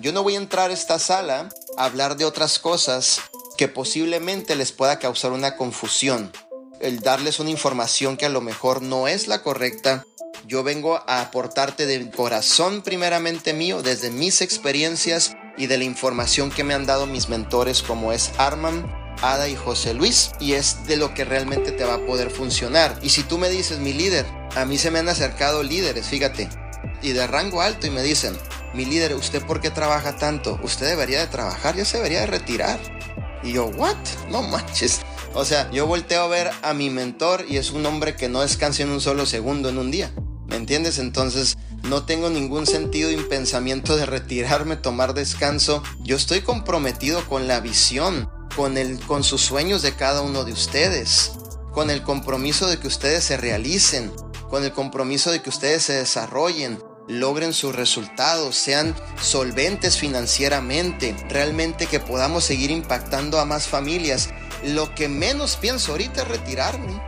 Yo no voy a entrar a esta sala a hablar de otras cosas que posiblemente les pueda causar una confusión. El darles una información que a lo mejor no es la correcta. Yo vengo a aportarte de corazón primeramente mío, desde mis experiencias y de la información que me han dado mis mentores como es Arman, Ada y José Luis y es de lo que realmente te va a poder funcionar. Y si tú me dices, mi líder, a mí se me han acercado líderes, fíjate, y de rango alto y me dicen, mi líder, ¿usted por qué trabaja tanto? Usted debería de trabajar, ya se debería de retirar. Y yo, ¿what? No manches. O sea, yo volteo a ver a mi mentor y es un hombre que no descansa en un solo segundo en un día. ¿Me entiendes? Entonces, no tengo ningún sentido y pensamiento de retirarme, tomar descanso. Yo estoy comprometido con la visión, con, el, con sus sueños de cada uno de ustedes, con el compromiso de que ustedes se realicen, con el compromiso de que ustedes se desarrollen, logren sus resultados, sean solventes financieramente, realmente que podamos seguir impactando a más familias. Lo que menos pienso ahorita es retirarme.